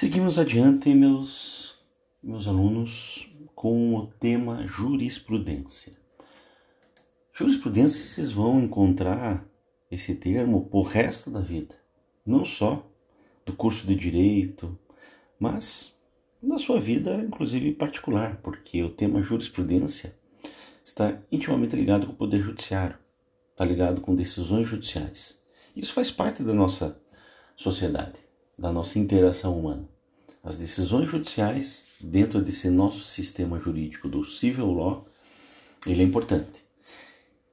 Seguimos adiante, meus, meus alunos, com o tema jurisprudência. Jurisprudência vocês vão encontrar esse termo por resto da vida, não só do curso de direito, mas na sua vida, inclusive particular, porque o tema jurisprudência está intimamente ligado com o poder judiciário, está ligado com decisões judiciais. Isso faz parte da nossa sociedade, da nossa interação humana. As decisões judiciais dentro desse nosso sistema jurídico do civil law, ele é importante.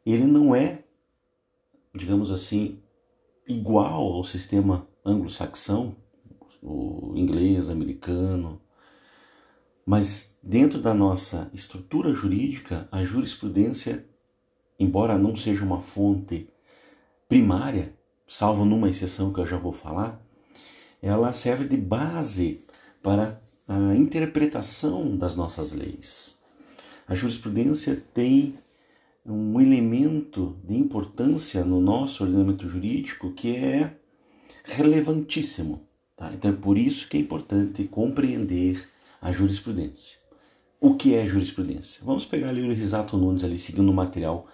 Ele não é, digamos assim, igual ao sistema anglo-saxão, o inglês, americano, mas dentro da nossa estrutura jurídica, a jurisprudência, embora não seja uma fonte primária, salvo numa exceção que eu já vou falar, ela serve de base para a interpretação das nossas leis. A jurisprudência tem um elemento de importância no nosso ordenamento jurídico que é relevantíssimo. Tá? Então é por isso que é importante compreender a jurisprudência. O que é jurisprudência? Vamos pegar ali o Risato Nunes ali seguindo o material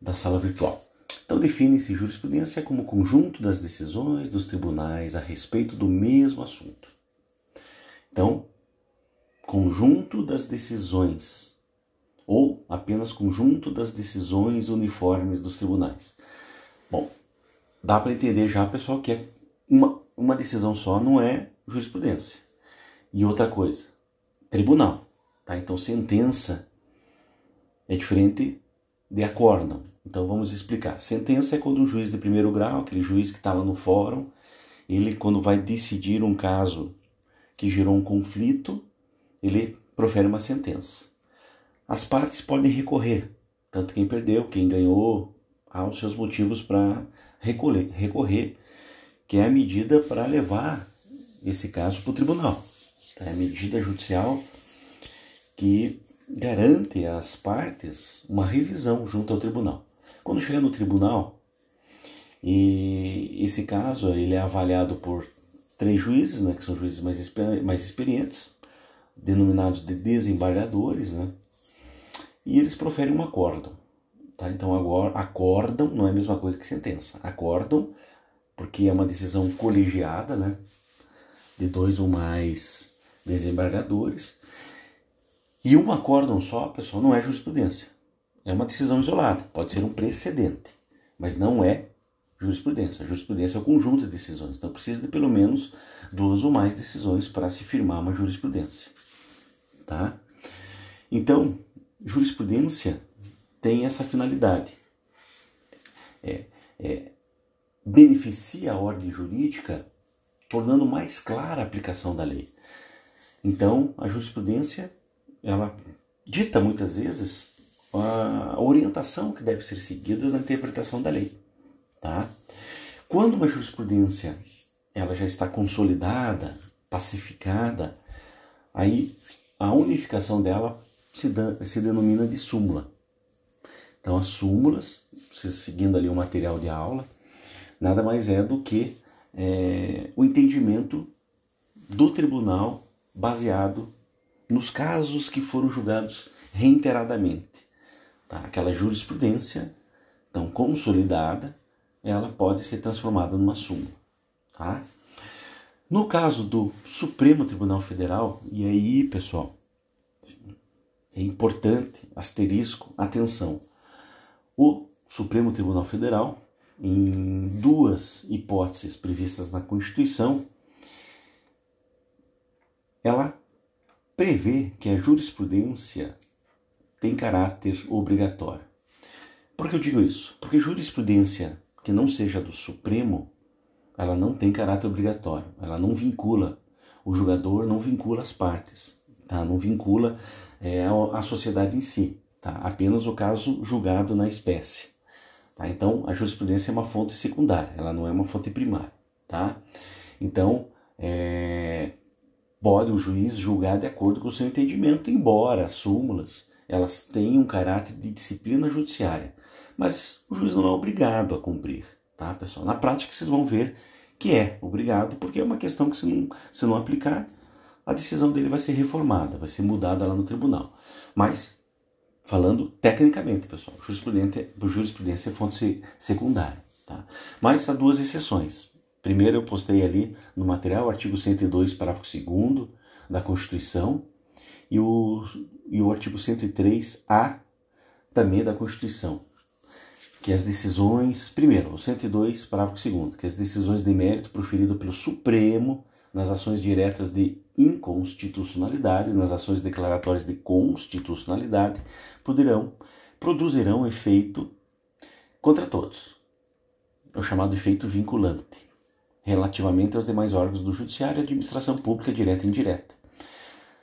da sala virtual. Então define-se jurisprudência como conjunto das decisões dos tribunais a respeito do mesmo assunto. Então, conjunto das decisões ou apenas conjunto das decisões uniformes dos tribunais. Bom, dá para entender já, pessoal, que é uma, uma decisão só não é jurisprudência. E outra coisa, tribunal. Tá? Então, sentença é diferente de acórdão. Então, vamos explicar. Sentença é quando um juiz de primeiro grau, aquele juiz que está lá no fórum, ele, quando vai decidir um caso que gerou um conflito, ele profere uma sentença. As partes podem recorrer, tanto quem perdeu, quem ganhou, há os seus motivos para recorrer, recorrer, que é a medida para levar esse caso para o tribunal é medida judicial que garante às partes uma revisão junto ao tribunal. Quando chega no tribunal, e esse caso ele é avaliado por três juízes, né, que são juízes mais, mais experientes, denominados de desembargadores, né, e eles proferem um acórdão. Tá? Então, agora, acordam não é a mesma coisa que sentença. Acordam, porque é uma decisão colegiada, né, de dois ou mais desembargadores. E um acórdão só, pessoal, não é jurisprudência. É uma decisão isolada, pode ser um precedente, mas não é jurisprudência. A jurisprudência é o conjunto de decisões, então precisa de pelo menos duas ou mais decisões para se firmar uma jurisprudência. Tá? Então, jurisprudência tem essa finalidade. É, é, beneficia a ordem jurídica, tornando mais clara a aplicação da lei. Então, a jurisprudência, ela dita muitas vezes a orientação que deve ser seguida na interpretação da lei, tá? Quando uma jurisprudência ela já está consolidada, pacificada, aí a unificação dela se, se denomina de súmula. Então, as súmulas, seguindo ali o material de aula, nada mais é do que é, o entendimento do tribunal baseado nos casos que foram julgados reiteradamente. Tá? Aquela jurisprudência, então consolidada, ela pode ser transformada numa súmula. Tá? No caso do Supremo Tribunal Federal, e aí, pessoal, é importante, asterisco, atenção. O Supremo Tribunal Federal, em duas hipóteses previstas na Constituição, ela prevê que a jurisprudência tem caráter obrigatório. Por que eu digo isso? Porque jurisprudência que não seja do Supremo, ela não tem caráter obrigatório, ela não vincula, o julgador não vincula as partes, tá? não vincula é, a sociedade em si, tá? apenas o caso julgado na espécie. Tá? Então, a jurisprudência é uma fonte secundária, ela não é uma fonte primária. Tá? Então, é, pode o juiz julgar de acordo com o seu entendimento, embora as súmulas elas tenham um caráter de disciplina judiciária. Mas o juiz não é obrigado a cumprir, tá, pessoal? Na prática, vocês vão ver que é obrigado, porque é uma questão que se não, se não aplicar, a decisão dele vai ser reformada, vai ser mudada lá no tribunal. Mas, falando tecnicamente, pessoal, jurisprudência, jurisprudência é fonte secundária. Tá? Mas há duas exceções. Primeiro, eu postei ali no material o artigo 102, parágrafo 2 da Constituição e o, e o artigo 103A também da Constituição, que as decisões, primeiro, o 102, parágrafo 2 que as decisões de mérito proferidas pelo Supremo nas ações diretas de inconstitucionalidade, nas ações declaratórias de constitucionalidade, poderão, produzirão efeito contra todos. É o chamado efeito vinculante, relativamente aos demais órgãos do Judiciário e administração pública direta e indireta.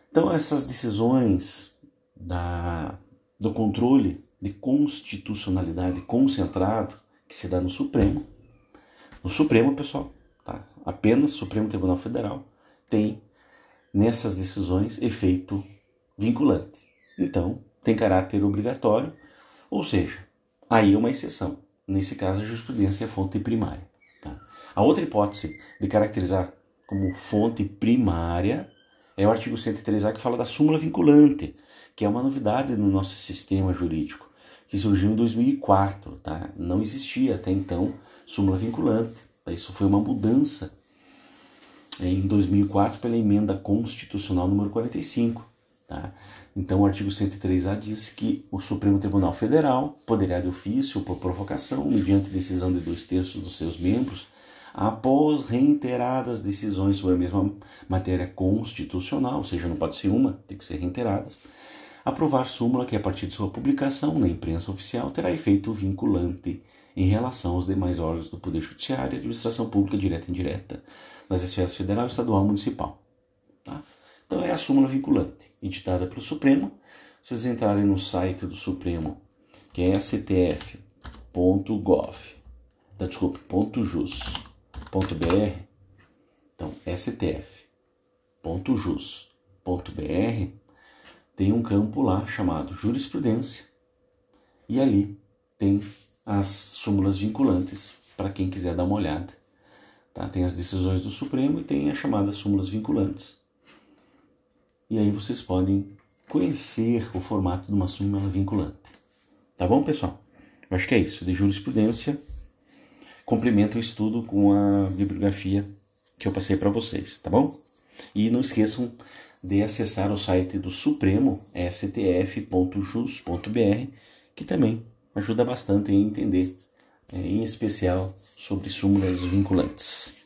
Então, essas decisões da, do controle de constitucionalidade concentrado que se dá no Supremo, no Supremo, pessoal, tá? apenas Supremo Tribunal Federal tem nessas decisões efeito vinculante. Então, tem caráter obrigatório, ou seja, aí é uma exceção. Nesse caso, a jurisprudência é fonte primária. A outra hipótese de caracterizar como fonte primária é o artigo 103A que fala da súmula vinculante, que é uma novidade no nosso sistema jurídico, que surgiu em 2004. Tá? Não existia até então súmula vinculante. Isso foi uma mudança em 2004 pela emenda constitucional número 45. Tá? Então, o artigo 103A diz que o Supremo Tribunal Federal poderá, de ofício ou por provocação, mediante decisão de dois terços dos seus membros, após reiteradas decisões sobre a mesma matéria constitucional, ou seja, não pode ser uma, tem que ser reiteradas, aprovar súmula que, a partir de sua publicação na imprensa oficial, terá efeito vinculante em relação aos demais órgãos do Poder Judiciário e Administração Pública direta e indireta, nas esferas federal, estadual e municipal. Tá? Então é a súmula vinculante, editada pelo Supremo. Vocês entrarem no site do Supremo, que é stf.gov, tá, desculpe, .jus.br, então stf.jus.br, tem um campo lá chamado jurisprudência, e ali tem as súmulas vinculantes para quem quiser dar uma olhada. Tá? Tem as decisões do Supremo e tem as chamadas súmulas vinculantes. E aí vocês podem conhecer o formato de uma súmula vinculante. Tá bom, pessoal? Eu acho que é isso. De jurisprudência, complementa o estudo com a bibliografia que eu passei para vocês, tá bom? E não esqueçam de acessar o site do Supremo, stf.jus.br, que também ajuda bastante a entender, é, em especial sobre súmulas vinculantes.